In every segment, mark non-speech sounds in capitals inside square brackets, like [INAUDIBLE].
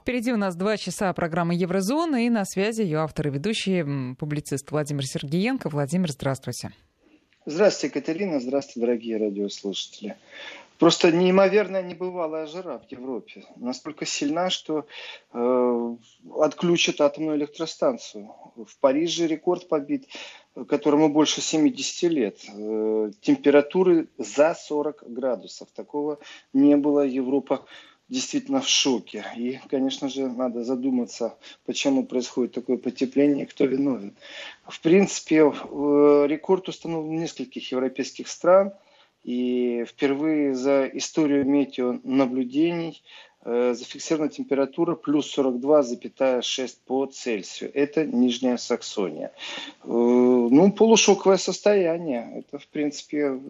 Впереди у нас два часа программы Еврозона и на связи ее автор и ведущий, публицист Владимир Сергеенко. Владимир, здравствуйте. Здравствуйте, Катерина. Здравствуйте, дорогие радиослушатели. Просто неимоверная небывалая жара в Европе. Настолько сильна, что э, отключат атомную электростанцию. В Париже рекорд побит, которому больше 70 лет. Э, температуры за 40 градусов. Такого не было. Европа действительно в шоке. И, конечно же, надо задуматься, почему происходит такое потепление кто виновен. В принципе, э, рекорд установлен в нескольких европейских стран. И впервые за историю метеонаблюдений зафиксирована температура плюс 42,6 по Цельсию. Это Нижняя Саксония. Э, ну, полушоковое состояние. Это, в принципе,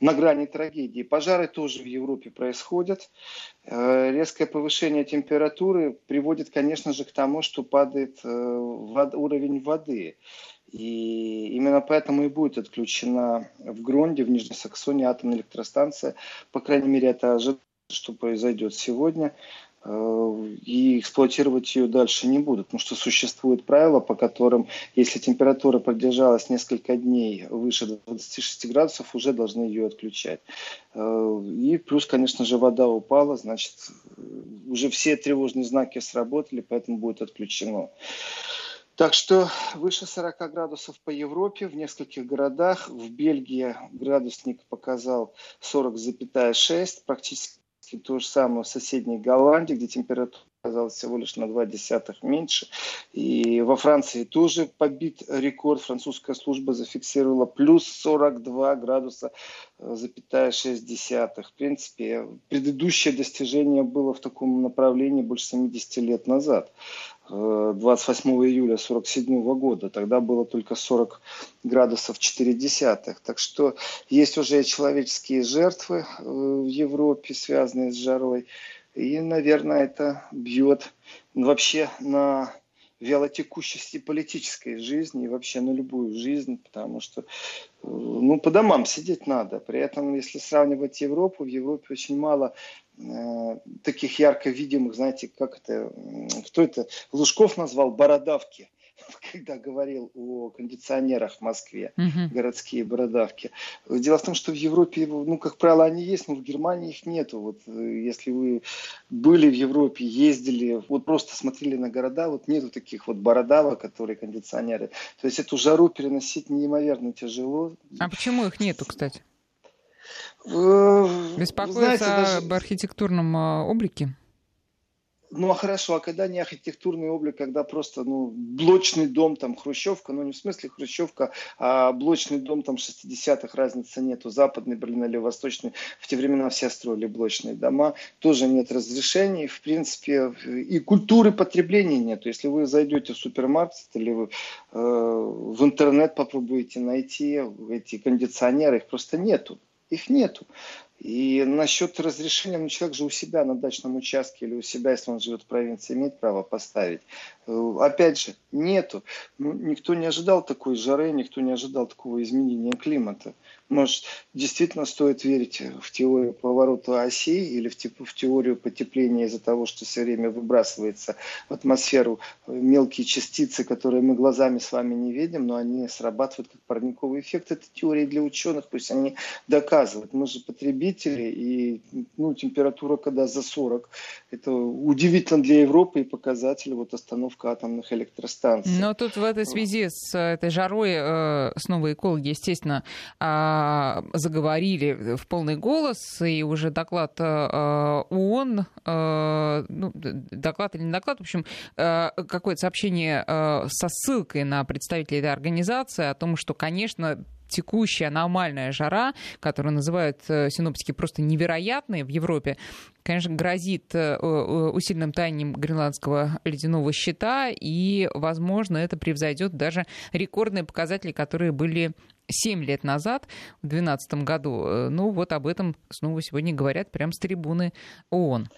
на грани трагедии. Пожары тоже в Европе происходят. Э, резкое повышение температуры приводит, конечно же, к тому, что падает уровень воды. И именно поэтому и будет отключена в Гронде, в Нижней Саксонии атомная электростанция. По крайней мере, это ожидается что произойдет сегодня, э, и эксплуатировать ее дальше не будут, потому что существует правило, по которым, если температура продержалась несколько дней выше 26 градусов, уже должны ее отключать. Э, и плюс, конечно же, вода упала, значит, уже все тревожные знаки сработали, поэтому будет отключено. Так что выше 40 градусов по Европе в нескольких городах. В Бельгии градусник показал 40,6, практически практически то же самое в соседней Голландии, где температура оказалась всего лишь на 2 десятых меньше. И во Франции тоже побит рекорд. Французская служба зафиксировала плюс 42 градуса, э, запятая 6 десятых. В принципе, предыдущее достижение было в таком направлении больше 70 лет назад. 28 июля 1947 года. Тогда было только 40 градусов 4 десятых. Так что есть уже человеческие жертвы э, в Европе, связанные с жарой. И, наверное, это бьет вообще на вялотекущести политической жизни и вообще на любую жизнь, потому что э, ну, по домам сидеть надо. При этом, если сравнивать Европу, в Европе очень мало Э, таких ярко видимых, знаете, как это, кто это, Лужков назвал бородавки, [LAUGHS] когда говорил о кондиционерах в Москве, угу. городские бородавки. Дело в том, что в Европе, ну, как правило, они есть, но в Германии их нету. Вот э, если вы были в Европе, ездили, вот просто смотрели на города, вот нету таких вот бородавок, которые кондиционеры. То есть эту жару переносить неимоверно тяжело. А почему их нету, кстати? Э, Беспокоиться Знаете, даже... об архитектурном а, облике? Ну а хорошо, а когда не архитектурный облик, когда просто ну, блочный дом, там хрущевка, ну не в смысле хрущевка, а блочный дом там 60-х разницы нету, западный Берлин или восточный, в те времена все строили блочные дома, тоже нет разрешений, в принципе, и культуры потребления нету. Если вы зайдете в супермаркет или вы э, в интернет попробуете найти эти кондиционеры, их просто нету их нету. И насчет разрешения, ну, человек же у себя на дачном участке или у себя, если он живет в провинции, имеет право поставить. Э, опять же, нету. Ну, никто не ожидал такой жары, никто не ожидал такого изменения климата. Может, действительно стоит верить в теорию поворота оси или в, в теорию потепления из-за того, что все время выбрасывается в атмосферу э, мелкие частицы, которые мы глазами с вами не видим, но они срабатывают как парниковый эффект. Это теория для ученых, пусть они доказывают. Мы же потребители, и ну, температура когда за 40, это удивительно для Европы и показатель вот остановка атомных электростанций. Но тут в этой связи с этой жарой э, снова экологи, естественно, а, заговорили в полный голос, и уже доклад а, ООН, а, ну, доклад или не доклад, в общем, какое-то сообщение со ссылкой на представителей этой организации о том, что, конечно, текущая аномальная жара, которую называют э, синоптики просто невероятной в Европе, конечно, грозит э, усиленным таянием гренландского ледяного щита, и, возможно, это превзойдет даже рекордные показатели, которые были 7 лет назад, в 2012 году. Э, ну, вот об этом снова сегодня говорят прямо с трибуны ООН.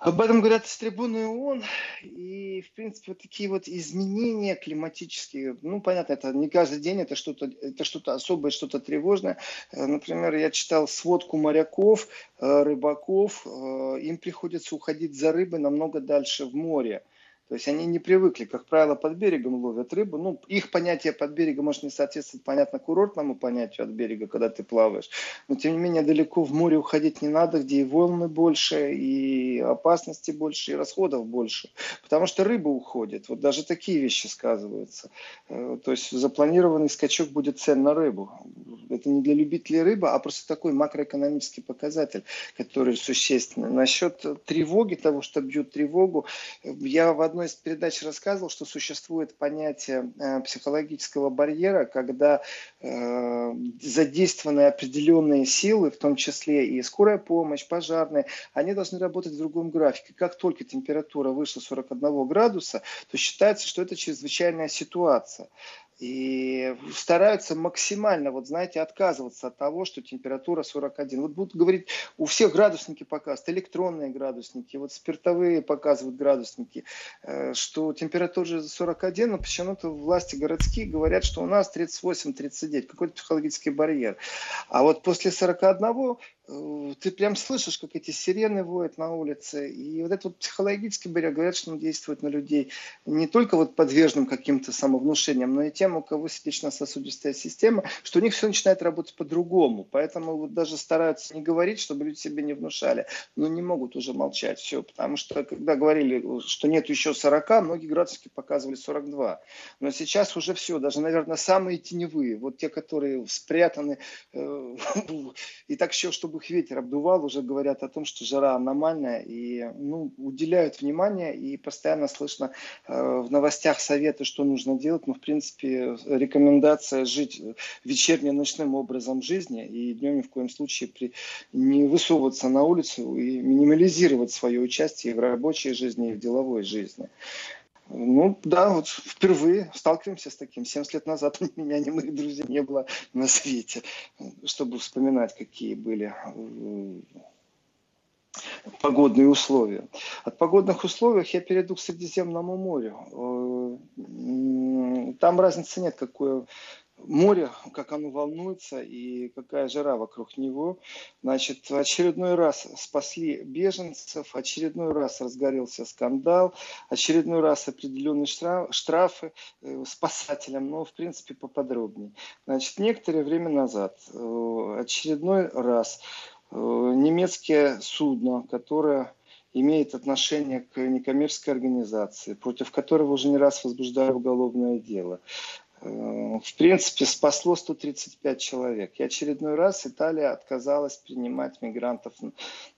Об этом говорят с трибуны ООН. И, в принципе, вот такие вот изменения климатические, ну, понятно, это не каждый день, это что-то это что особое, что-то тревожное. Э, например, я читал сводку моряков, э, рыбаков. Э, им приходится уходить за рыбой намного дальше в море. То есть они не привыкли, как правило, под берегом ловят рыбу. Ну, их понятие под берегом может не соответствовать, понятно, курортному понятию от берега, когда ты плаваешь. Но, тем не менее, далеко в море уходить не надо, где и волны больше, и опасности больше, и расходов больше. Потому что рыба уходит. Вот даже такие вещи сказываются. Э, то есть запланированный скачок будет цен на рыбу. Это не для любителей рыбы, а просто такой макроэкономический показатель, который существенный. Насчет тревоги, того, что бьют тревогу, я в одной из передач рассказывал, что существует понятие э, психологического барьера, когда э, задействованы определенные силы, в том числе и скорая помощь, пожарные, они должны работать в другом графике. Как только температура выше 41 градуса, то считается, что это чрезвычайная ситуация и стараются максимально, вот знаете, отказываться от того, что температура 41. Вот будут говорить, у всех градусники показывают, электронные градусники, вот спиртовые показывают градусники, э, что температура 41, но почему-то власти городские говорят, что у нас 38-39, какой-то психологический барьер. А вот после 41 Э, ты прям слышишь, как эти сирены воют на улице. И вот это вот психологически барьер, говорят, что он действует на людей не только вот подверженным каким-то самовнушениям, но и тем, у кого сердечно-сосудистая система, что у них все начинает работать по-другому. Поэтому вот даже стараются не говорить, чтобы люди себе не внушали, но не могут уже молчать. Все, потому что когда говорили, что нет еще 40, многие градусники показывали 42. Но сейчас уже все, даже, наверное, самые теневые, вот те, которые спрятаны, э, [LAUGHS] и так еще, чтобы их ветер обдувал, уже говорят о том, что жара аномальная, и ну, уделяют внимание, и постоянно слышно э, в новостях советы, что нужно делать, но, в принципе, рекомендация жить вечерним ночным образом жизни, и днем ни в коем случае при, не высовываться на улицу и минимализировать свое участие в рабочей жизни и в деловой жизни. Ну да, вот впервые сталкиваемся с таким. 70 лет назад [LAUGHS] ни меня, ни моих друзей не было на свете, чтобы вспоминать, какие были э, погодные условия. От погодных условий я перейду к Средиземному морю. Э, там разницы нет, какое море, как оно волнуется и какая жара вокруг него. Значит, очередной раз спасли беженцев, очередной раз разгорелся скандал, очередной раз определенные штраф, штрафы э, спасателям, но в принципе поподробнее. Значит, некоторое время назад, э, очередной раз э, немецкое судно, которое имеет отношение к некоммерческой организации, против которого уже не раз возбуждали уголовное дело. Э, в принципе, спасло 135 человек. И очередной раз Италия отказалась принимать мигрантов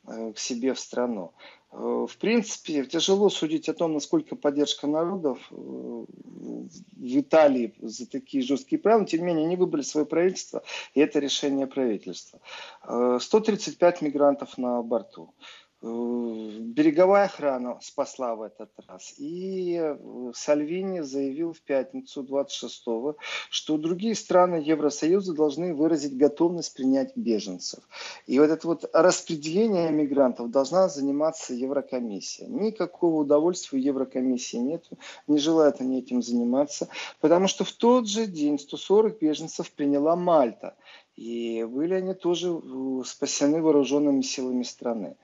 э, к себе в страну. Э, в принципе, тяжело судить о том, насколько поддержка народов в Италии за такие жесткие правила. Тем не менее, они выбрали свое правительство, и это решение правительства. 135 мигрантов на борту. Э, береговая охрана спасла в этот раз. И э, Сальвини заявил в пятницу 26-го, что другие страны Евросоюза должны выразить готовность принять беженцев. И вот это вот распределение мигрантов должна заниматься Еврокомиссия. Никакого удовольствия у Еврокомиссии нет, не желают они этим заниматься, потому что в тот же день 140 беженцев приняла Мальта. И были они тоже э, спасены вооруженными силами страны.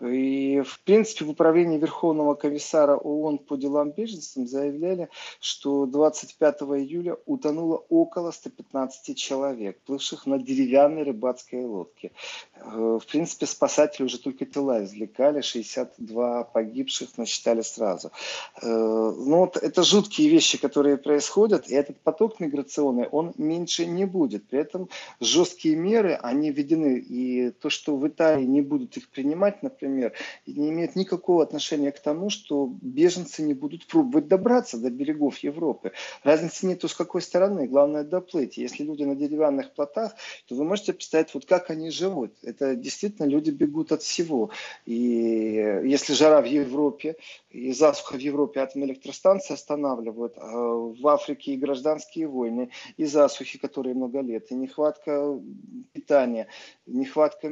И, в принципе, в управлении Верховного комиссара ООН по делам беженцев заявляли, что 25 июля утонуло около 115 человек, плывших на деревянной рыбацкой лодке. Э, в принципе, спасатели уже только тела извлекали, 62 погибших насчитали сразу. Э, Но ну вот это жуткие вещи, которые происходят, и этот поток миграционный, он меньше не будет. При этом жесткие меры, они введены, и то, что в Италии не будут их принимать, например, например, не имеет никакого отношения к тому, что беженцы не будут пробовать добраться до берегов Европы. Разницы нету с какой стороны, главное доплыть. Если люди на деревянных плотах, то вы можете представить, вот как они живут. Это действительно люди бегут от всего. И если жара в Европе, и засуха в Европе атомные электростанции останавливают, а в Африке и гражданские войны, и засухи, которые много лет, и нехватка питания, нехватка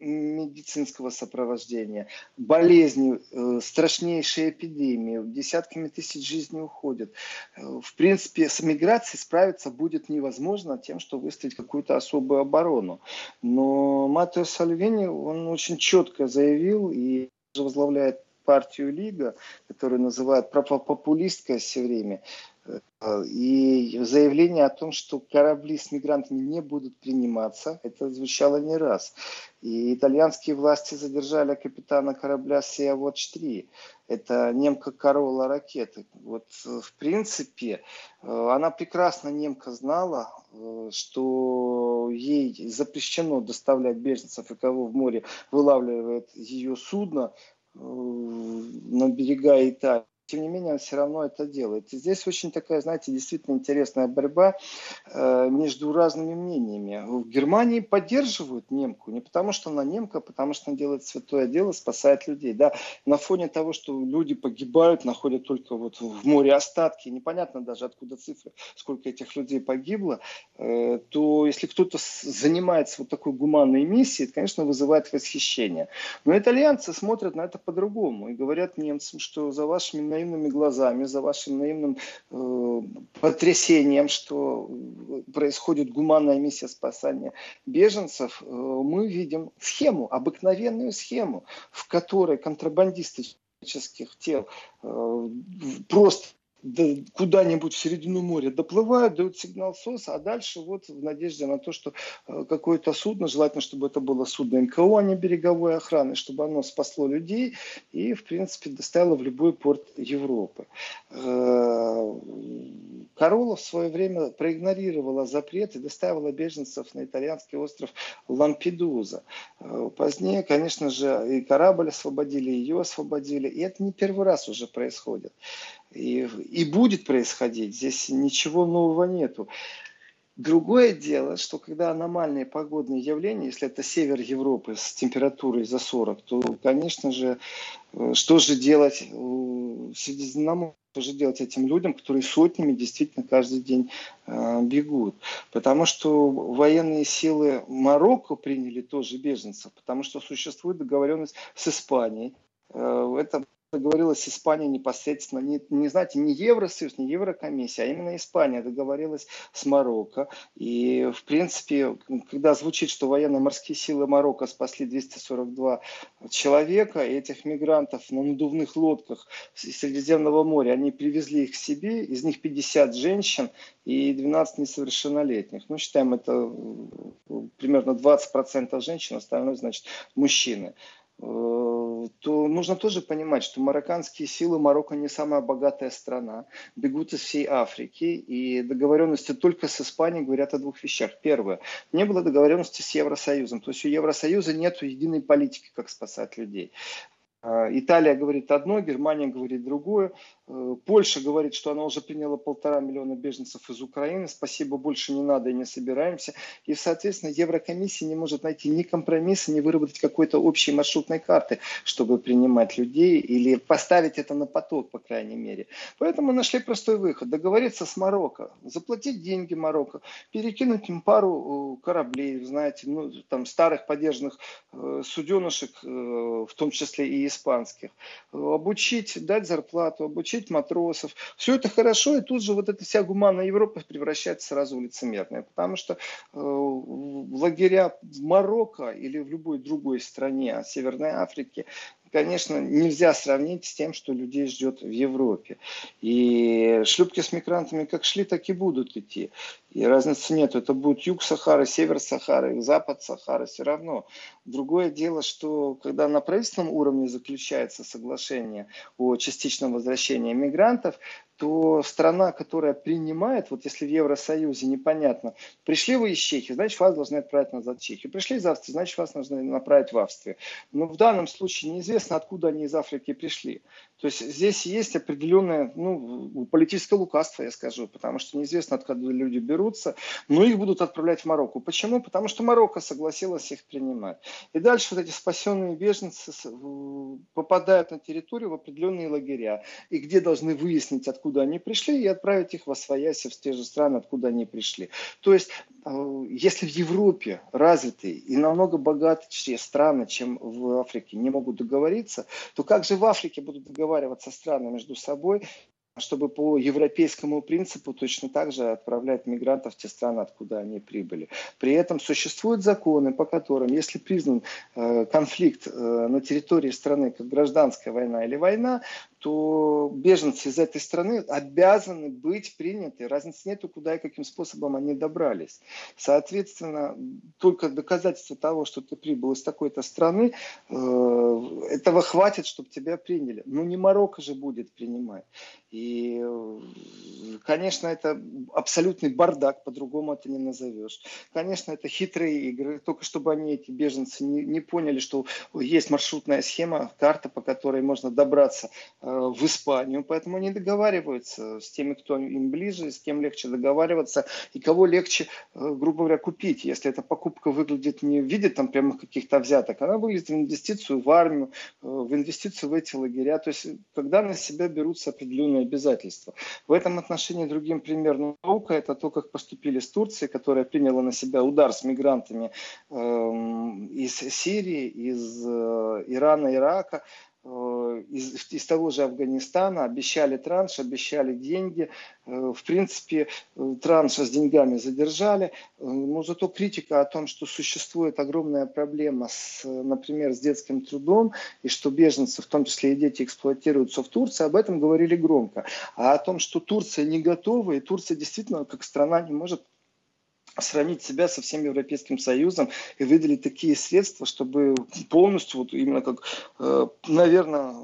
медицинского сопровождения, болезни, э, страшнейшие эпидемии, десятками тысяч жизней уходят. Э, в принципе, с миграцией справиться будет невозможно тем, что выставить какую-то особую оборону. Но Матео Сальвини, он очень четко заявил и возглавляет партию Лига, которую называют популисткой все время, и заявление о том, что корабли с мигрантами не будут приниматься, это звучало не раз. И итальянские власти задержали капитана корабля Sea Watch 3. Это немка Корола ракеты. Вот, в принципе, э, она прекрасно немка знала, э, что ей запрещено доставлять беженцев, и кого в море вылавливает ее судно э, на берега Италии тем не менее он все равно это делает. И здесь очень такая, знаете, действительно интересная борьба э, между разными мнениями. В Германии поддерживают немку, не потому что она немка, а потому что она делает святое дело, спасает людей. Да? На фоне того, что люди погибают, находят только вот в море остатки, непонятно даже откуда цифры, сколько этих людей погибло, э, то если кто-то занимается вот такой гуманной миссией, это, конечно, вызывает восхищение. Но итальянцы смотрят на это по-другому и говорят немцам, что за вашими наивными глазами, за вашим наивным э, потрясением, что происходит гуманная миссия спасания беженцев, э, мы видим схему, обыкновенную схему, в которой контрабандисты человеческих тел э, просто куда-нибудь в середину моря доплывают, дают сигнал СОС, а дальше вот в надежде на то, что э, какое-то судно, желательно, чтобы это было судно НКО, а не береговой охраны, чтобы оно спасло людей и, в принципе, доставило в любой порт Европы. Э, Корола в свое время проигнорировала запрет и доставила беженцев на итальянский остров Лампедуза. Э, позднее, конечно же, и корабль освободили, и ее освободили, и это не первый раз уже происходит и, и будет происходить. Здесь ничего нового нету. Другое дело, что когда аномальные погодные явления, если это север Европы с температурой за 40, то, конечно же, э, что же делать Средиземноморье? Что же делать этим людям, которые сотнями действительно каждый день э, бегут? Потому что военные силы Марокко приняли тоже беженцев, потому что существует договоренность с Испанией. Э, это договорилась Испания непосредственно, не, не знаете, не Евросоюз, не Еврокомиссия, а именно Испания договорилась с Марокко. И, в принципе, когда звучит, что военно-морские силы Марокко спасли 242 человека, и этих мигрантов на надувных лодках из Средиземного моря, они привезли их к себе, из них 50 женщин и 12 несовершеннолетних. Ну, считаем, это примерно 20% женщин, остальное, значит, мужчины. Э, то нужно тоже понимать, что марокканские силы, Марокко не самая богатая страна, бегут из всей Африки, и договоренности только с Испанией говорят о двух вещах. Первое, не было договоренности с Евросоюзом, то есть у Евросоюза нет единой политики, как спасать людей. Э, Италия говорит одно, Германия говорит другое. Э, Польша говорит, что она уже приняла полтора миллиона беженцев из Украины. Спасибо, больше не надо и не собираемся. И, соответственно, Еврокомиссия не может найти ни компромисса, ни выработать какой-то общей маршрутной карты, чтобы принимать людей или поставить это на поток, по крайней мере. Поэтому нашли простой выход. Договориться с Марокко, заплатить деньги Марокко, перекинуть им пару э, кораблей, знаете, ну, там старых подержанных э, суденышек, в том числе и испанских, обучить, дать зарплату, обучить учить матросов. Все это хорошо, и тут же вот эта вся гуманная Европа превращается сразу в лицемерное, потому что э, лагеря в Марокко или в любой другой стране Северной Африки конечно, нельзя сравнить с тем, что людей ждет в Европе. И шлюпки с мигрантами как шли, так и будут идти. И разницы нет. Это будет юг Сахары, север Сахары, запад Сахары, все равно. Другое дело, что когда на правительственном уровне заключается соглашение о частичном возвращении мигрантов, то страна, которая принимает, вот если в Евросоюзе непонятно, пришли вы из Чехии, значит вас должны отправить назад в Чехию. Пришли из Австрии, значит вас должны направить в Австрию. Но в данном случае неизвестно, откуда они из Африки пришли. То есть здесь есть определенное ну, политическое лукавство, я скажу, потому что неизвестно, откуда люди берут доберутся, но их будут отправлять в Марокко. Почему? Потому что Марокко согласилась их принимать. И дальше вот эти спасенные беженцы попадают на территорию в определенные лагеря, и где должны выяснить, откуда они пришли, и отправить их в Освояси, в те же страны, откуда они пришли. То есть, если в Европе развитые и намного богатые страны, чем в Африке, не могут договориться, то как же в Африке будут договариваться страны между собой, чтобы по европейскому принципу точно так же отправлять мигрантов в те страны, откуда они прибыли. При этом существуют законы, по которым, если признан э, конфликт э, на территории страны как гражданская война или война, то беженцы из этой страны обязаны быть приняты. Разницы нету, куда и каким способом они добрались. Соответственно, только доказательство того, что ты прибыл из такой-то страны, э, этого хватит, чтобы тебя приняли. Ну, не Марокко же будет принимать. И, конечно, это абсолютный бардак, по-другому это не назовешь. Конечно, это хитрые игры, только чтобы они, эти беженцы, не, не поняли, что есть маршрутная схема, карта, по которой можно добраться э, в Испанию. Поэтому они договариваются с теми, кто им ближе, с кем легче договариваться и кого легче, э, грубо говоря, купить. Если эта покупка выглядит не в виде там прямых каких-то взяток, она выглядит в инвестицию в армию, э, в инвестицию в эти лагеря. То есть, когда на себя берутся определенные обязательства. В этом отношении другим примером наука – это то, как поступили с Турцией, которая приняла на себя удар с мигрантами э, из Сирии, из э, Ирана, Ирака, Э, из, из того же Афганистана, обещали транш, обещали деньги. Э, в принципе, э, транш с деньгами задержали, но зато критика о том, что существует огромная проблема, с, например, с детским трудом, и что беженцы, в том числе и дети, эксплуатируются в Турции, об этом говорили громко. А о том, что Турция не готова, и Турция действительно как страна не может сравнить себя со всем Европейским Союзом и выделить такие средства, чтобы полностью, вот именно как, э, наверное,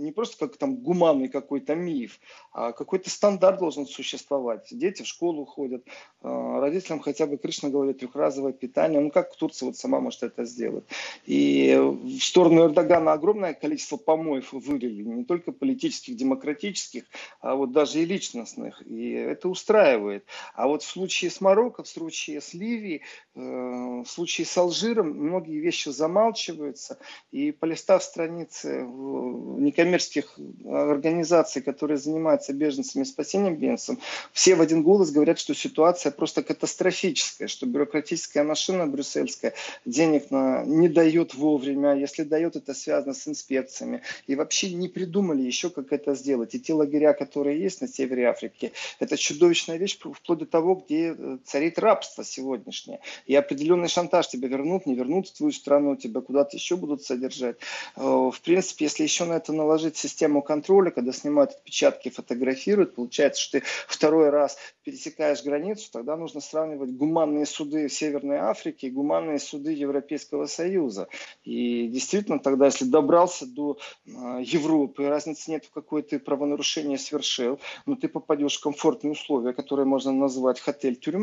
не просто как там гуманный какой-то миф, а какой-то стандарт должен существовать. Дети в школу ходят, а, родителям хотя бы Кришна говорит трехразовое питание. Ну как Турция вот сама может это сделать? И в сторону Эрдогана огромное количество помоев вылили, не только политических, демократических, а вот даже и личностных. И это устраивает. А вот в случае с Марокко, в случае с Ливией, э, в случае с Алжиром многие вещи замалчиваются. И полистав страницы некоммерческих организаций, которые занимаются беженцами и спасением беженцев, все в один голос говорят, что ситуация просто катастрофическая, что бюрократическая машина брюссельская денег на, не дает вовремя, если дает, это связано с инспекциями. И вообще не придумали еще, как это сделать. И те лагеря, которые есть на севере Африки, это чудовищная вещь, вплоть до того, где э, царит рабство сегодняшнее. И определенный шантаж тебя вернут, не вернут в твою страну, тебя куда-то еще будут содержать. Э, в принципе, если еще на это наложить систему контроля, когда снимают отпечатки, фотографируют, получается, что ты второй раз пересекаешь границу, тогда нужно сравнивать гуманные суды Северной Африки и гуманные суды Европейского Союза. И действительно, тогда, если добрался до э, Европы, разницы нет, в какое ты правонарушение совершил, но ты попадешь в комфортные условия, которые можно назвать отель-тюрьма.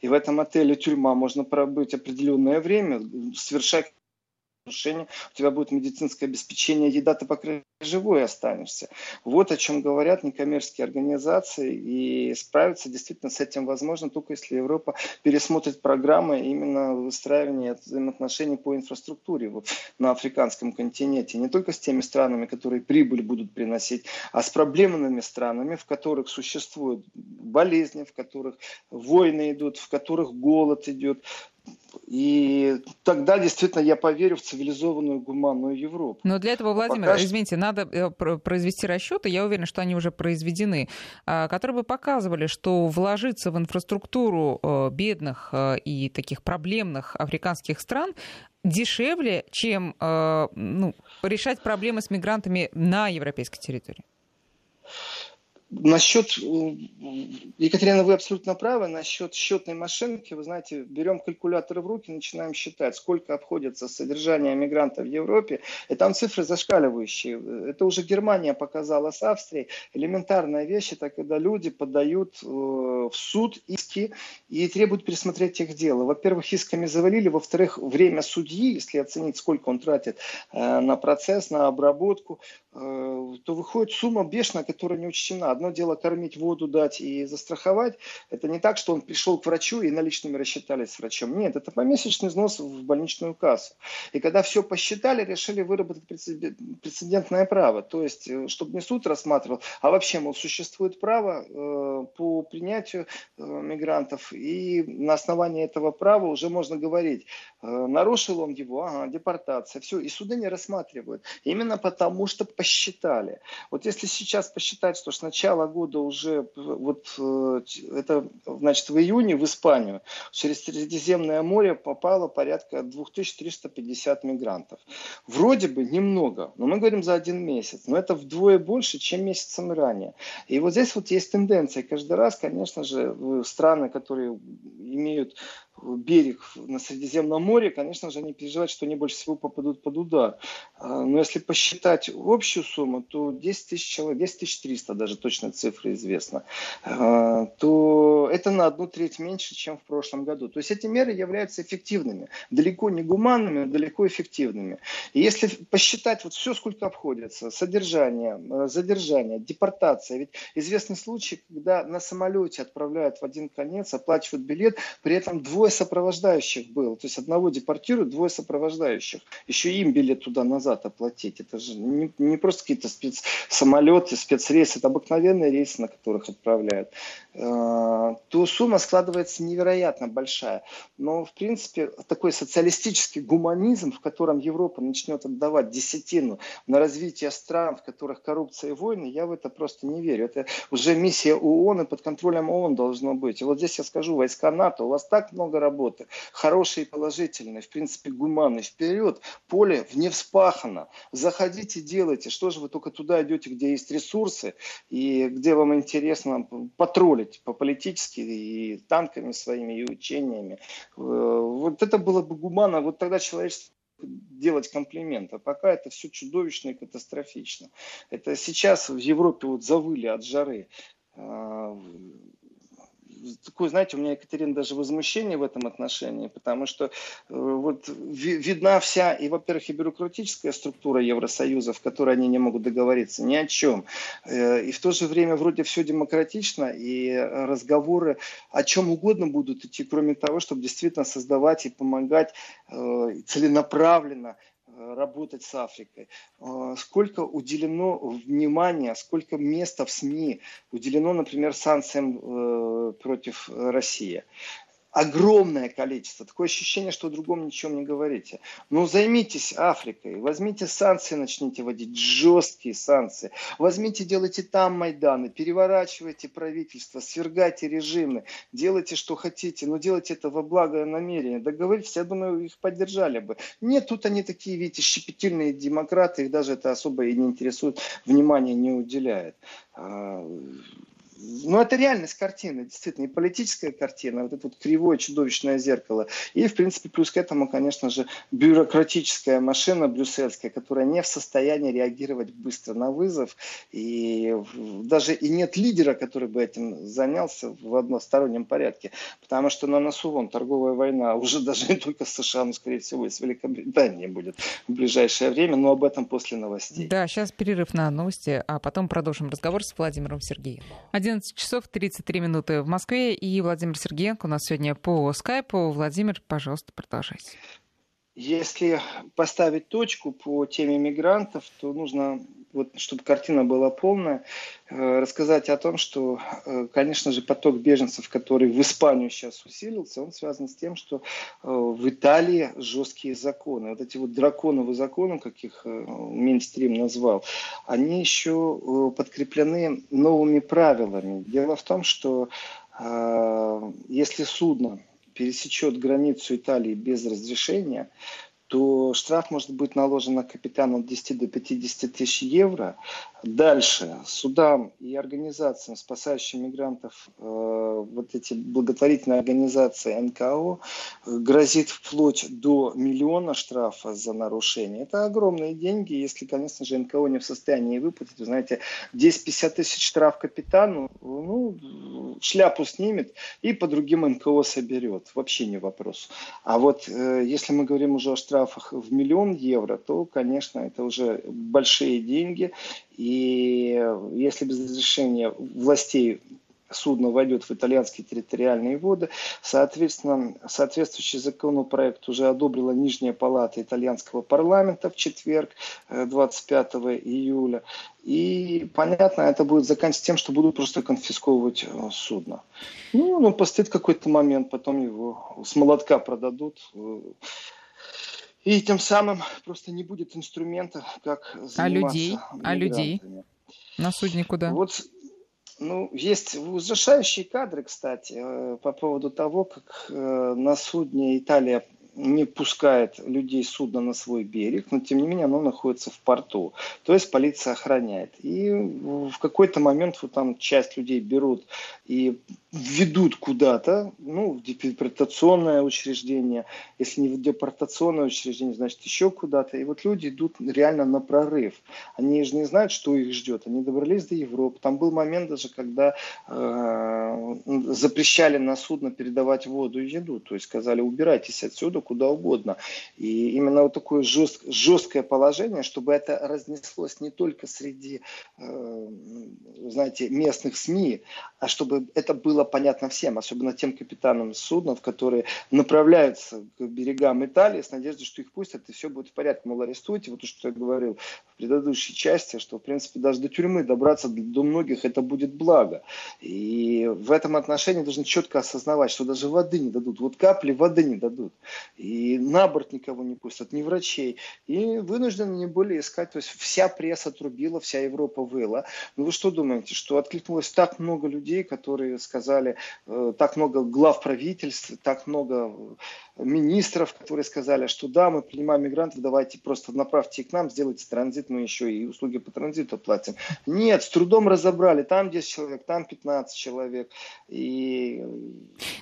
И в этом отеле-тюрьма можно пробыть определенное время, совершать нарушение, у тебя будет медицинское обеспечение, еда, ты, по живой останешься. Вот о чем говорят некоммерческие организации, и справиться действительно с этим возможно только если Европа пересмотрит программы именно выстраивания взаимоотношений по инфраструктуре вот, на африканском континенте. Не только с теми странами, которые прибыль будут приносить, а с проблемными странами, в которых существуют болезни, в которых войны идут, в которых голод идет, и тогда действительно я поверю в цивилизованную гуманную Европу. Но для этого, Владимир, Пока... извините, надо э, произвести расчеты, я уверена, что они уже произведены, а, которые бы показывали, что вложиться в инфраструктуру э, бедных э, и таких проблемных африканских стран дешевле, чем ну, решать проблемы с мигрантами на европейской территории. Насчет, э, Екатерина, вы абсолютно правы, насчет счетной машинки, вы знаете, берем калькуляторы в руки, начинаем считать, сколько обходится содержание мигрантов в Европе, и там цифры зашкаливающие. Это уже Германия показала с Австрией. Элементарная вещь, это когда люди подают э, в суд иски и требуют пересмотреть их дело. Во-первых, исками завалили, во-вторых, время судьи, если оценить, сколько он тратит э, на процесс, на обработку, то выходит сумма бешеная, которая не учтена. Одно дело кормить, воду дать и застраховать. Это не так, что он пришел к врачу и наличными рассчитались с врачом. Нет, это помесячный взнос в больничную кассу. И когда все посчитали, решили выработать прецедентное право. То есть, э, чтобы не суд рассматривал, а вообще, мол, существует право э, по принятию э, мигрантов. И на основании этого права уже можно говорить, нарушил он его, ага, депортация, все. И суды не рассматривают. Именно потому, что посчитали. Вот если сейчас посчитать, что с начала года уже вот э, это значит в июне в Испанию через Средиземное море попало порядка 2350 мигрантов. Вроде бы немного, но мы говорим за один месяц. Но это вдвое больше, чем месяцем ранее. И вот здесь вот есть тенденция. Каждый раз, конечно же, страны, которые имеют берег на Средиземном море, конечно же, они переживают, что они больше всего попадут под удар. А, но если посчитать общую сумму, то 10 тысяч человек, 10 тысяч 300 даже точная цифра известна, а, то это на одну треть меньше, чем в прошлом году. То есть эти меры являются эффективными, далеко не гуманными, но далеко эффективными. И если посчитать вот все, сколько обходится, содержание, э, задержание, депортация, ведь известный случай, когда на самолете отправляют в один конец, оплачивают билет, при этом двое двое сопровождающих было. То есть одного депортируют, двое сопровождающих. Еще им билет туда-назад оплатить. Это же не, не просто какие-то спецсамолеты, спецрейсы. Это обыкновенные рейсы, на которых отправляют. То сумма складывается невероятно большая. Но, в принципе, такой социалистический гуманизм, в котором Европа начнет отдавать десятину на развитие стран, в которых коррупция и войны, я в это просто не верю. Это уже миссия ООН, и под контролем ООН должно быть. И вот здесь я скажу, войска НАТО, у вас так много работы, хороший и положительный, в принципе, гуманный, вперед, поле не вспахано, заходите, делайте, что же вы только туда идете, где есть ресурсы и где вам интересно потроллить по-политически и танками своими, и учениями. Э, вот это было бы гуманно, вот тогда человечество делать комплименты. Пока это все чудовищно и катастрофично. Это сейчас в Европе вот завыли от жары. Такое, знаете, у меня, Екатерина, даже возмущение в этом отношении, потому что э, вот видна вся, и, во-первых, и бюрократическая структура Евросоюза, в которой они не могут договориться ни о чем, э, и в то же время вроде все демократично, и разговоры о чем угодно будут идти, кроме того, чтобы действительно создавать и помогать э, целенаправленно работать с Африкой, а, сколько уделено внимания, сколько места в СМИ уделено, например, санкциям э, против России огромное количество. Такое ощущение, что о другом ничем не говорите. Ну, займитесь Африкой, возьмите санкции, начните вводить, жесткие санкции. Возьмите, делайте там Майданы, переворачивайте правительство, свергайте режимы, делайте, что хотите, но делайте это во благо намерения. Договоритесь, я думаю, их поддержали бы. Нет, тут они такие, видите, щепетильные демократы, их даже это особо и не интересует, внимания не уделяет. А, ну, это реальность картины, действительно, и политическая картина, вот это вот кривое чудовищное зеркало. И, в принципе, плюс к этому, конечно же, бюрократическая машина брюссельская, которая не в состоянии реагировать быстро на вызов. И даже и нет лидера, который бы этим занялся в одностороннем порядке. Потому что на носу вон торговая война уже даже не только с США, но, скорее всего, и с Великобританией будет в ближайшее время. Но об этом после новостей. Да, сейчас перерыв на новости, а потом продолжим разговор с Владимиром Сергеевым. 11 часов 33 минуты в Москве. И Владимир Сергеенко у нас сегодня по скайпу. Владимир, пожалуйста, продолжайте. Если поставить точку по теме мигрантов, то нужно, вот, чтобы картина была полная, э, рассказать о том, что, э, конечно же, поток беженцев, который в Испанию сейчас усилился, он связан с тем, что э, в Италии жесткие законы. Вот эти вот драконовые законы, как их Минстрим назвал, они еще подкреплены новыми правилами. Дело в том, что если судно пересечет границу Италии без разрешения, то штраф может быть наложен на капитана от 10 до 50 тысяч евро. Дальше судам и организациям, спасающим мигрантов, э, вот эти благотворительные организации НКО, грозит вплоть до миллиона штрафа за нарушение. Это огромные деньги, если, конечно же, НКО не в состоянии выплатить. Вы знаете, 10-50 тысяч штраф капитану, ну, шляпу снимет и по другим НКО соберет. Вообще не вопрос. А вот э, если мы говорим уже о штрафах в миллион евро, то, конечно, это уже большие деньги. И если без разрешения властей судно войдет в итальянские территориальные воды. Соответственно, соответствующий законопроект уже одобрила Нижняя палата итальянского парламента в четверг, 25 э, июля. И, понятно, это будет заканчиваться тем, что будут просто конфисковывать э, судно. Ну, он постоит какой-то момент, потом его с молотка продадут. И тем самым просто не будет инструмента, как заниматься А людей? А людей? На судне куда? Вот ну, есть ужасающие кадры, кстати, э, по поводу того, как э, на судне Италия не пускает людей судна на свой берег, но тем не менее оно находится в порту. То есть полиция охраняет. И в какой-то момент вот там часть людей берут и ведут куда-то, ну, в депортационное учреждение. Если не в депортационное учреждение, значит еще куда-то. И вот люди идут реально на прорыв. Они же не знают, что их ждет. Они добрались до Европы. Там был момент даже, когда э, запрещали на судно передавать воду и еду. То есть сказали, убирайтесь отсюда, куда угодно. И именно вот такое жест, жесткое положение, чтобы это разнеслось не только среди, э, знаете, местных СМИ, а чтобы это было понятно всем, особенно тем капитанам судов, которые направляются к берегам Италии с надеждой, что их пустят, и все будет в порядке. Мол, арестуйте, вот то, что я говорил в предыдущей части, что, в принципе, даже до тюрьмы добраться до многих это будет благо. И в этом отношении должны четко осознавать, что даже воды не дадут. Вот капли воды не дадут и на борт никого не пустят, ни врачей. И вынуждены не более искать. То есть вся пресса трубила, вся Европа выла. Ну вы что думаете, что откликнулось так много людей, которые сказали, э, так много глав правительств, так много министров, которые сказали, что да, мы принимаем мигрантов, давайте просто направьте их к нам, сделайте транзит, мы еще и услуги по транзиту платим. Нет, с трудом разобрали, там 10 человек, там 15 человек. И...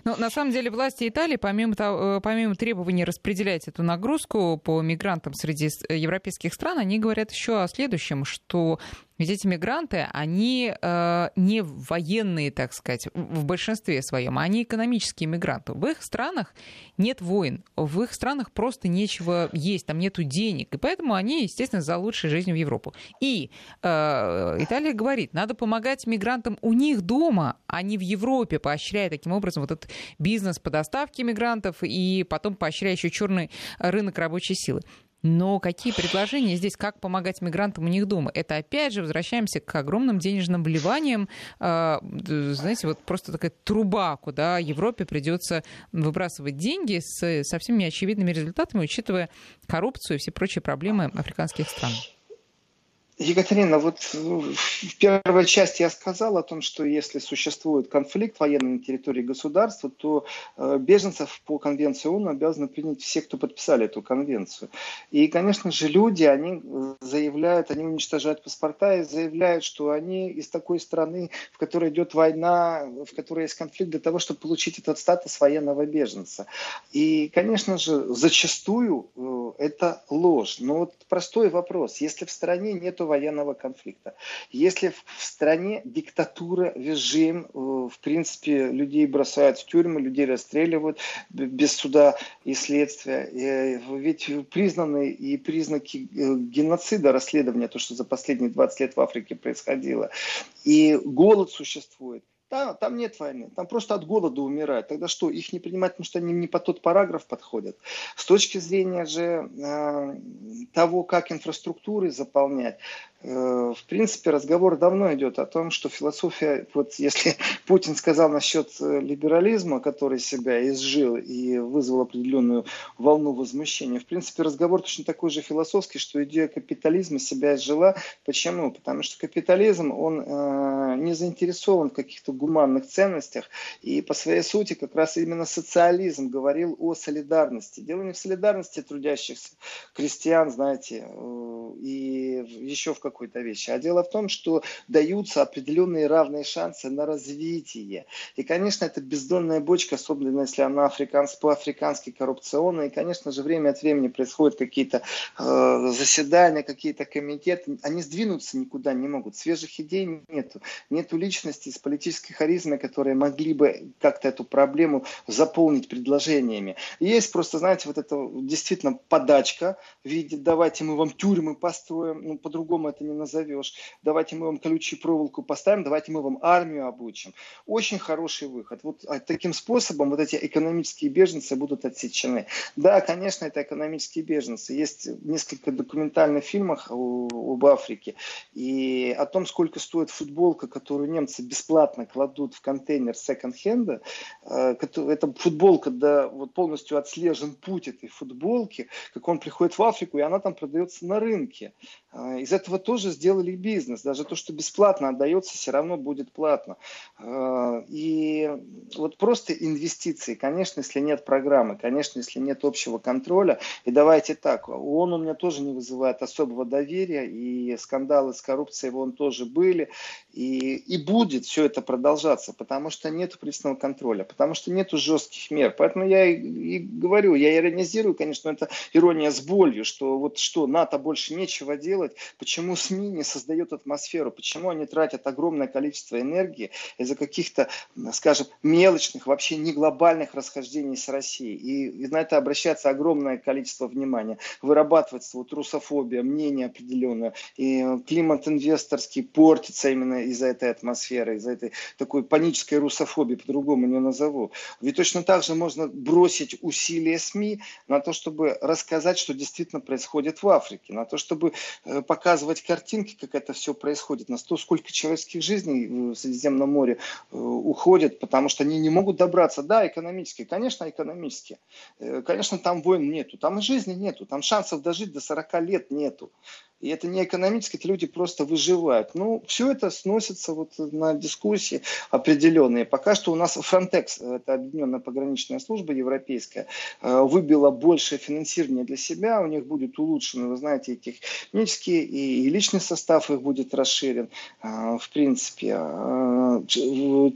Ну, на самом деле власти Италии, помимо, того, э, помимо требований распределять эту нагрузку по мигрантам среди европейских стран, они говорят еще о следующем, что ведь эти мигранты, они э, не военные, так сказать, в большинстве своем, они экономические мигранты. В их странах нет войн, в их странах просто нечего есть, там нету денег, и поэтому они, естественно, за лучшей жизнью в Европу. И э, Италия говорит, надо помогать мигрантам у них дома, а не в Европе, поощряя таким образом вот этот бизнес по доставке мигрантов и потом поощряя еще черный рынок рабочей силы. Но какие предложения здесь, как помогать мигрантам у них дома? Это опять же возвращаемся к огромным денежным вливаниям. А, знаете, вот просто такая труба, куда Европе придется выбрасывать деньги с совсем неочевидными результатами, учитывая коррупцию и все прочие проблемы африканских стран. Екатерина, вот в первой части я сказал о том, что если существует конфликт военный на территории государства, то э, беженцев по конвенции ООН обязаны принять все, кто подписали эту конвенцию. И, конечно же, люди, они заявляют, они уничтожают паспорта и заявляют, что они из такой страны, в которой идет война, в которой есть конфликт, для того, чтобы получить этот статус военного беженца. И, конечно же, зачастую э, это ложь. Но вот простой вопрос. Если в стране нет военного конфликта. Если в стране диктатура, режим, э, в принципе, людей бросают в тюрьмы, людей расстреливают без суда и следствия. Э, ведь признаны и признаки э, геноцида, расследования, то, что за последние 20 лет в Африке происходило. И голод существует. Там, там нет войны, там просто от голода умирают. Тогда что, их не принимать, потому что они не по тот параграф подходят. С точки зрения же э, того, как инфраструктуры заполнять, в принципе, разговор давно идет о том, что философия, вот если [LAUGHS] Путин сказал насчет э, либерализма, который себя изжил и вызвал определенную волну возмущения, в принципе, разговор точно такой же философский, что идея капитализма себя изжила. Почему? Потому что капитализм, он э, не заинтересован в каких-то гуманных ценностях, и по своей сути как раз именно социализм говорил о солидарности. Дело не в солидарности трудящихся крестьян, знаете, э, и еще в какой-то вещи, а дело в том, что даются определенные равные шансы на развитие. И, конечно, это бездонная бочка, особенно если она африканс, по-африкански коррупционная. И, конечно же, время от времени происходят какие-то э, заседания, какие-то комитеты. Они сдвинуться никуда не могут. Свежих идей нету. Нету личности с политической харизмой, которые могли бы как-то эту проблему заполнить предложениями. Есть просто, знаете, вот это действительно подачка в виде «давайте мы вам тюрьмы построим», ну, по-другому это не назовешь, «давайте мы вам колючую проволоку поставим, давайте мы вам армию обучим». Очень хороший выход. Вот а, таким способом вот эти экономические беженцы будут отсечены. Да, конечно, это экономические беженцы. Есть несколько документальных фильмов об Африке и о том, сколько стоит футболка, которую немцы бесплатно кладут в контейнер секонд-хенда. Это футболка, да, вот полностью отслежен путь этой футболки, как он приходит в Африку, и она там продается на рынке. Э, из этого тоже сделали бизнес. Даже то, что бесплатно отдается, все равно будет платно. Э, и вот просто инвестиции, конечно, если нет программы, конечно, если нет общего контроля. И давайте так, он у меня тоже не вызывает особого доверия, и скандалы с коррупцией вон тоже были, и, и будет все это продолжаться, потому что нет пристального контроля, потому что нет жестких мер. Поэтому я и, и говорю, я иронизирую, конечно, это ирония с болью, что вот что, НАТО больше нечего делать, почему СМИ не создают атмосферу, почему они тратят огромное количество энергии из-за каких-то, скажем, мелочных, вообще не глобальных расхождений с Россией. И, и на это обращается огромное количество внимания. Вырабатывается вот русофобия, мнение определенное, и климат инвесторский портится именно из-за этой атмосферы, из-за этой такой панической русофобии, по-другому не назову. Ведь точно так же можно бросить усилия СМИ на то, чтобы рассказать, что действительно происходит в Африке, на то, чтобы э, показывать картинки, как это все происходит, на то, сколько человеческих жизней в Средиземном море э, уходит, потому что они не могут добраться. Да, экономически, конечно, экономически. Э, конечно, там войн нету, там и жизни нету, там шансов дожить до 40 лет нету. И это не экономически, это люди просто выживают. Ну, все это сносится вот на дискуссии определенные. Пока что у нас Frontex, это Объединенная пограничная служба европейская, э, выбила большее финансирование для себя. У них будет улучшено, вы знаете, и технический, и личный состав их будет расширен. Э, в принципе, э,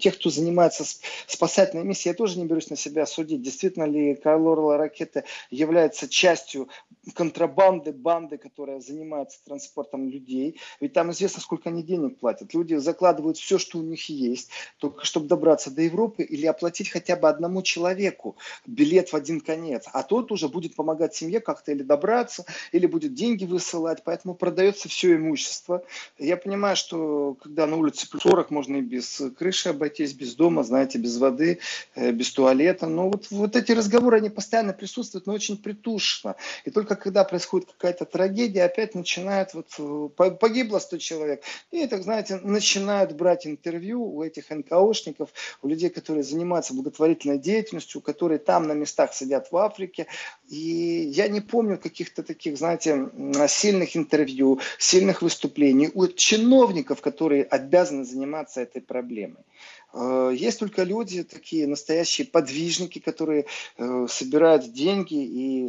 тех, кто занимается спасательной миссией, я тоже не берусь на себя судить. Действительно ли Карлорла ракеты является частью контрабанды, банды, которая занимается с транспортом людей. Ведь там известно, сколько они денег платят. Люди закладывают все, что у них есть, только чтобы добраться до Европы или оплатить хотя бы одному человеку билет в один конец. А тот уже будет помогать семье как-то или добраться, или будет деньги высылать. Поэтому продается все имущество. Я понимаю, что когда на улице плюс 40, можно и без крыши обойтись, без дома, знаете, без воды, э, без туалета. Но вот, вот эти разговоры, они постоянно присутствуют, но очень притушно. И только когда происходит какая-то трагедия, опять начинают начинают, вот э, погибло 100 человек, и, так знаете, начинают брать интервью у этих НКОшников, у людей, которые занимаются благотворительной деятельностью, которые там на местах сидят в Африке. И я не помню каких-то таких, знаете, сильных интервью, сильных выступлений у чиновников, которые обязаны заниматься этой проблемой. Э, есть только люди, такие настоящие подвижники, которые э, собирают деньги и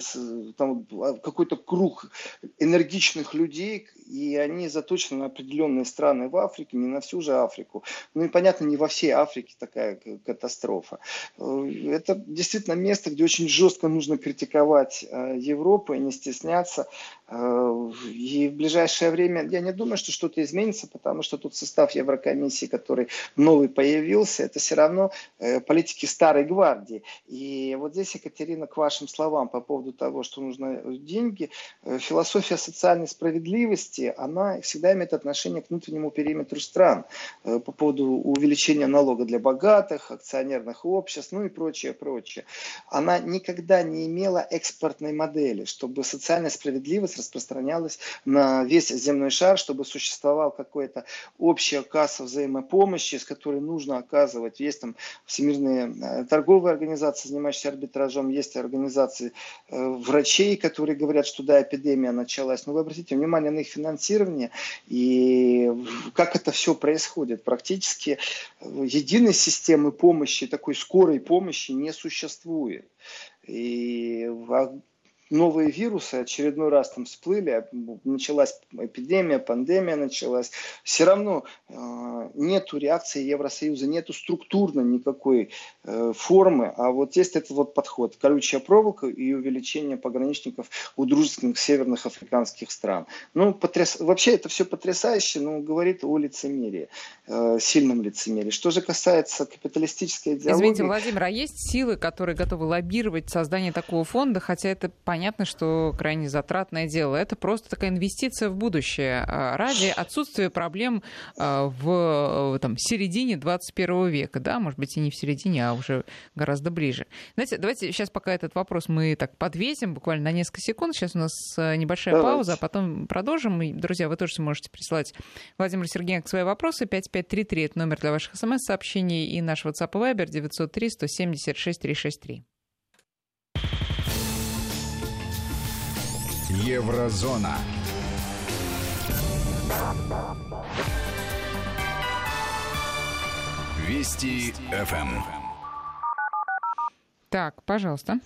там а, какой-то круг энергичных людей, и они заточены на определенные страны в Африке, не на всю же Африку. Ну и понятно, не во всей Африке такая катастрофа. Э, это действительно место, где очень жестко нужно критиковать Европу и не стесняться. И в ближайшее время я не думаю, что что-то изменится, потому что тут состав Еврокомиссии, который новый появился, это все равно э, политики старой гвардии. И вот здесь, Екатерина, к вашим словам по поводу того, что нужны деньги, э, философия социальной справедливости, она всегда имеет отношение к внутреннему периметру стран э, по поводу увеличения налога для богатых, акционерных обществ, ну и прочее, прочее. Она никогда не имела экспортной модели, чтобы социальная справедливость распространялась на весь земной шар, чтобы существовал какой-то общая касса взаимопомощи, с которой нужно оказывать. Есть там всемирные э, торговые организации, занимающиеся арбитражом, есть организации э, врачей, которые говорят, что да, эпидемия началась. Но вы обратите внимание на их финансирование и как это все происходит. Практически э, единой системы помощи, такой скорой помощи не существует. И новые вирусы очередной раз там всплыли, началась эпидемия, пандемия началась, все равно э, нету реакции Евросоюза, нету структурно никакой э, формы, а вот есть этот вот подход, колючая проволока и увеличение пограничников у дружественных северных африканских стран. Ну, потряс... вообще это все потрясающе, но говорит о лицемерии, э, сильном лицемерии. Что же касается капиталистической идеологии... Извините, Владимир, а есть силы, которые готовы лоббировать создание такого фонда, хотя это понятно, что крайне затратное дело. Это просто такая инвестиция в будущее а, ради отсутствия проблем а, в там, середине 21 века. Да, может быть, и не в середине, а уже гораздо ближе. Знаете, давайте сейчас пока этот вопрос мы так подвесим буквально на несколько секунд. Сейчас у нас а, небольшая давайте. пауза, а потом продолжим. И, друзья, вы тоже можете прислать Владимиру Сергеенко свои вопросы. 5533 это номер для ваших смс-сообщений и наш WhatsApp и Viber 903 176 363. Еврозона. Вести ФМ. Так, пожалуйста.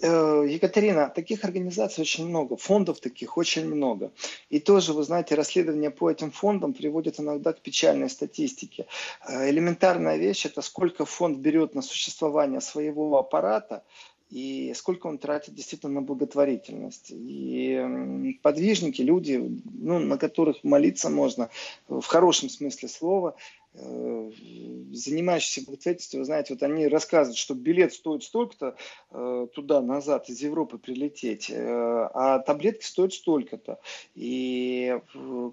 Э, Екатерина, таких организаций очень много, фондов таких очень много. И тоже, вы знаете, расследования по этим фондам приводят иногда к печальной статистике. Э, элементарная вещь – это сколько фонд берет на существование своего аппарата, и сколько он тратит действительно на благотворительность. И подвижники, люди, ну, на которых молиться можно в хорошем смысле слова, Э, занимающиеся благотворительностью, вы знаете, вот они рассказывают, что билет стоит столько-то э, туда-назад из Европы прилететь, э, а таблетки стоят столько-то. И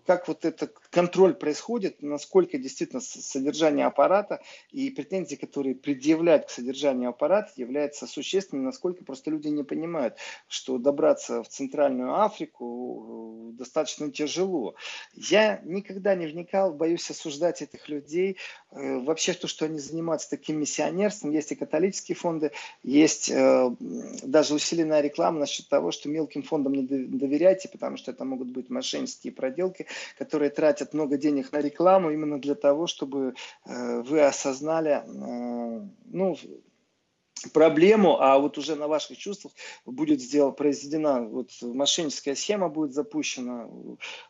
как вот этот контроль происходит, насколько действительно содержание аппарата и претензии, которые предъявляют к содержанию аппарата, является существенным, насколько просто люди не понимают, что добраться в Центральную Африку достаточно тяжело. Я никогда не вникал, боюсь осуждать этих людей, людей. Э, вообще то, что они занимаются таким миссионерством, есть и католические фонды, есть э, даже усиленная реклама насчет того, что мелким фондам не доверяйте, потому что это могут быть мошеннические проделки, которые тратят много денег на рекламу именно для того, чтобы э, вы осознали, ну, проблему, а вот уже на ваших чувствах будет сделана, произведена вот мошенническая схема будет запущена,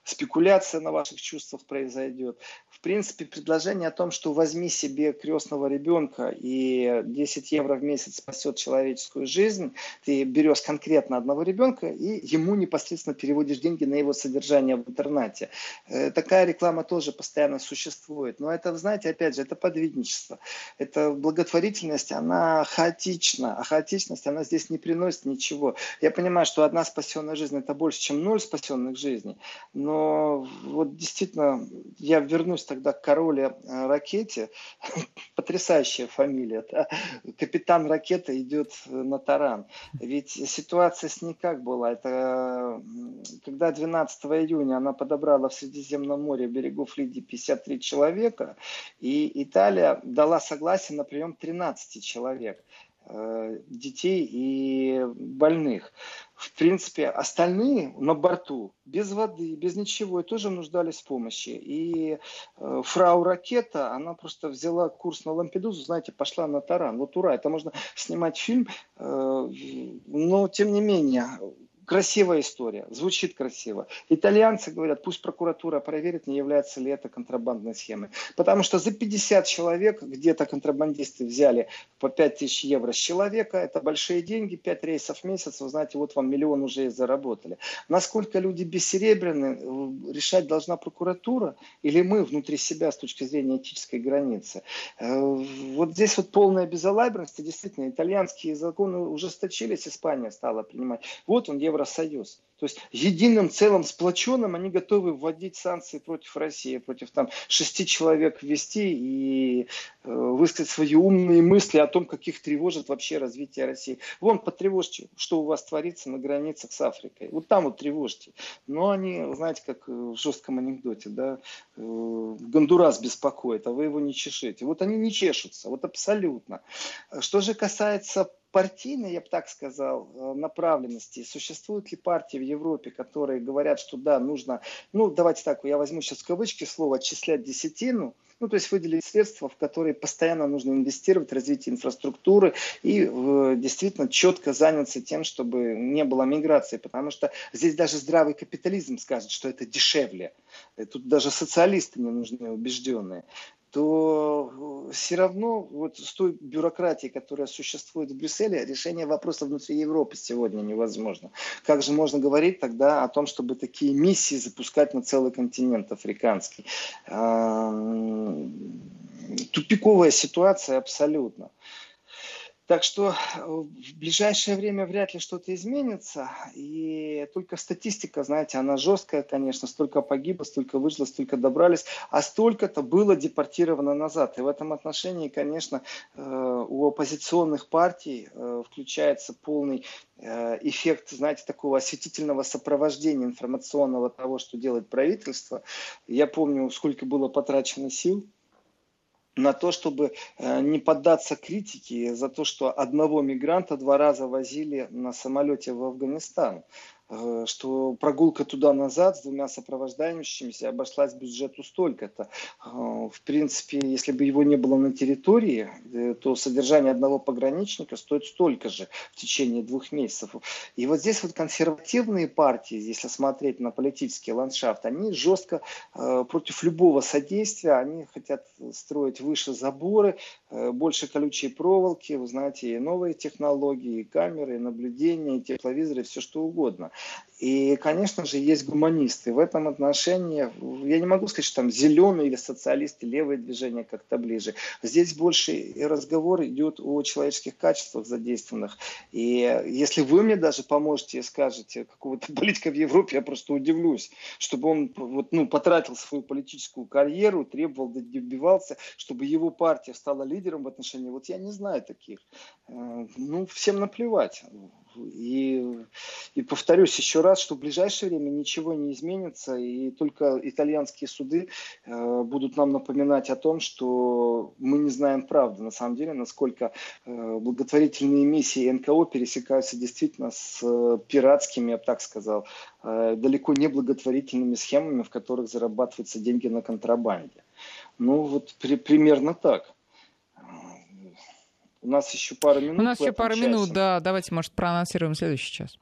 спекуляция на ваших чувствах произойдет. В принципе, предложение о том, что возьми себе крестного ребенка и 10 евро в месяц спасет человеческую жизнь, ты берешь конкретно одного ребенка и ему непосредственно переводишь деньги на его содержание в интернете. Э, такая реклама тоже постоянно существует. Но это, знаете, опять же, это подвидничество. Это благотворительность, она хаотична. А хаотичность, она здесь не приносит ничего. Я понимаю, что одна спасенная жизнь это больше, чем ноль спасенных жизней. Но вот действительно, я вернусь тогда к короле э, ракете. [LAUGHS] Потрясающая фамилия. Да? Капитан ракеты идет на таран. Ведь ситуация с ней как была? Это когда 12 июня она подобрала в Средиземном море берегов Лидии 53 человека, и Италия дала согласие на прием 13 человек. Э, детей и больных. В принципе, остальные на борту, без воды, без ничего, тоже нуждались в помощи. И э, фрау Ракета, она просто взяла курс на Лампедузу, знаете, пошла на таран. Вот ура, это можно снимать фильм, э, но тем не менее, красивая история, звучит красиво. Итальянцы говорят, пусть прокуратура проверит, не является ли это контрабандной схемой. Потому что за 50 человек где-то контрабандисты взяли по 5 тысяч евро с человека, это большие деньги, 5 рейсов в месяц, вы знаете, вот вам миллион уже и заработали. Насколько люди бессеребренны, э, решать должна прокуратура или мы внутри себя с точки зрения этической границы. Э, вот здесь вот полная безалаберность, действительно, итальянские законы ужесточились, Испания стала принимать. Вот он, евро Евросоюз. То есть единым целым сплоченным они готовы вводить санкции против России, против там шести человек ввести и э, высказать свои умные мысли о том, как их тревожит вообще развитие России. Вон, потревожьте, что у вас творится на границах с Африкой. Вот там вот тревожьте. Но они, знаете, как в жестком анекдоте, да, э, Гондурас беспокоит, а вы его не чешете. Вот они не чешутся, вот абсолютно. Что же касается партийной, я бы так сказал, э, направленности. Существуют ли партии в Европе, которые говорят, что да, нужно, ну, давайте так, я возьму сейчас в кавычки слово, отчислять десятину, ну, то есть выделить средства, в которые постоянно нужно инвестировать развитие инфраструктуры и э, действительно четко заняться тем, чтобы не было миграции, потому что здесь даже здравый капитализм скажет, что это дешевле. Тут даже социалисты не нужны убежденные то э, все равно вот с той бюрократией, которая существует в Брюсселе, решение вопроса внутри Европы сегодня невозможно. Как же можно говорить тогда о том, чтобы такие миссии запускать на целый континент африканский? Тупиковая ситуация абсолютно. Так что э, в ближайшее время вряд ли что-то изменится. И только статистика, знаете, она жесткая, конечно. Столько погибло, столько выжило, столько добрались. А столько-то было депортировано назад. И в этом отношении, конечно, э, у оппозиционных партий э, включается полный эффект, знаете, такого осветительного сопровождения информационного того, что делает правительство. Я помню, сколько было потрачено сил на то, чтобы э, не поддаться критике за то, что одного мигранта два раза возили на самолете в Афганистан. Э, что прогулка туда-назад с двумя сопровождающимися обошлась бюджету столько-то. Э, в принципе, если бы его не было на территории, э, то содержание одного пограничника стоит столько же в течение двух месяцев. И вот здесь вот консервативные партии, если смотреть на политический ландшафт, они жестко против любого содействия, они хотят строить выше заборы, больше колючей проволоки, вы знаете, и новые технологии, и камеры, и наблюдения, и тепловизоры, все что угодно. И, конечно же, есть гуманисты. В этом отношении, я не могу сказать, что там зеленые или социалисты, левые движения как-то ближе. Здесь больше разговор идет о человеческих качествах задействованных. И если вы мне даже поможете и скажете какого-то политика в Европе, я просто удивлюсь, чтобы он вот, ну, потратил свою политическую карьеру, требовал, добивался, чтобы его партия стала лидером в отношении. Вот я не знаю таких. Э, ну, всем наплевать. И, и повторюсь еще раз, что в ближайшее время ничего не изменится, и только итальянские суды э, будут нам напоминать о том, что мы не знаем правды, на самом деле, насколько э, благотворительные миссии НКО пересекаются действительно с э, пиратскими, я бы так сказал, э, далеко не благотворительными схемами, в которых зарабатываются деньги на контрабанде. Ну вот при, примерно так. У нас еще пару минут. У нас еще пару часе. минут, да. Давайте, может, проанонсируем следующий час.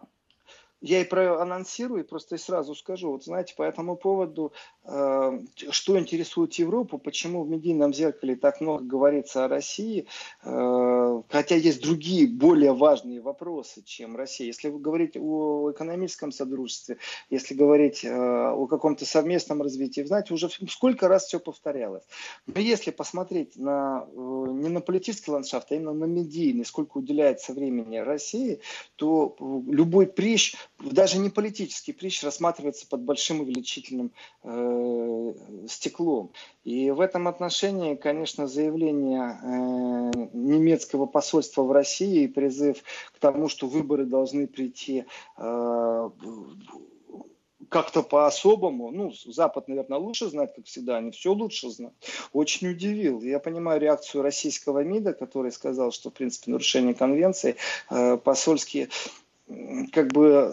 Я и проанонсирую, просто и сразу скажу. Вот знаете, по этому поводу Э, что интересует Европу, почему в медийном зеркале так много говорится о России, э, хотя есть другие более важные вопросы, чем Россия. Если вы говорите о экономическом содружестве, если говорить э, о каком-то совместном развитии, знаете, уже сколько раз все повторялось. Но если посмотреть на, не на политический ландшафт, а именно на медийный, сколько уделяется времени России, то любой прищ, даже не политический прищ, рассматривается под большим увеличительным Э, стеклом. И в этом отношении, конечно, заявление э, немецкого посольства в России и призыв к тому, что выборы должны прийти э, как-то по-особому, ну, Запад, наверное, лучше знает, как всегда, они все лучше знают, очень удивил. Я понимаю реакцию российского МИДа, который сказал, что, в принципе, нарушение конвенции, э, посольские, как бы,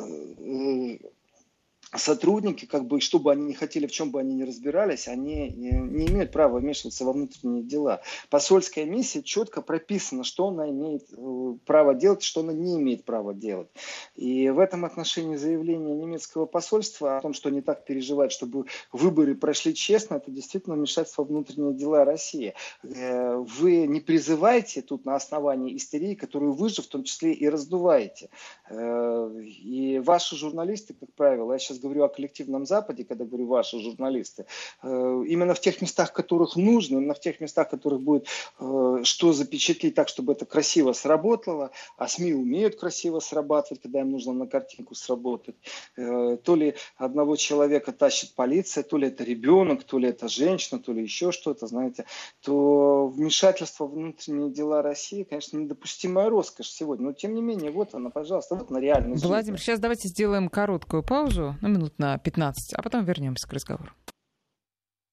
сотрудники, как бы, что бы они ни хотели, в чем бы они ни разбирались, они не, имеют права вмешиваться во внутренние дела. Посольская миссия четко прописана, что она имеет э, право делать, что она не имеет права делать. И в этом отношении заявление немецкого посольства о том, что они так переживают, чтобы выборы прошли честно, это действительно вмешательство во внутренние дела России. Э, вы не призываете тут на основании истерии, которую вы же в том числе и раздуваете. Э, и ваши журналисты, как правило, я сейчас говорю о коллективном Западе, когда говорю ваши журналисты, э, именно в тех местах, которых нужно, именно в тех местах, которых будет э, что запечатлеть так, чтобы это красиво сработало, а СМИ умеют красиво срабатывать, когда им нужно на картинку сработать. Э, то ли одного человека тащит полиция, то ли это ребенок, то ли это женщина, то ли еще что-то, знаете, то вмешательство в внутренние дела России, конечно, недопустимая роскошь сегодня. Но тем не менее, вот она, пожалуйста, вот на реальность. Владимир, жизни. сейчас давайте сделаем короткую паузу. Ну, минут на 15, а потом вернемся к разговору.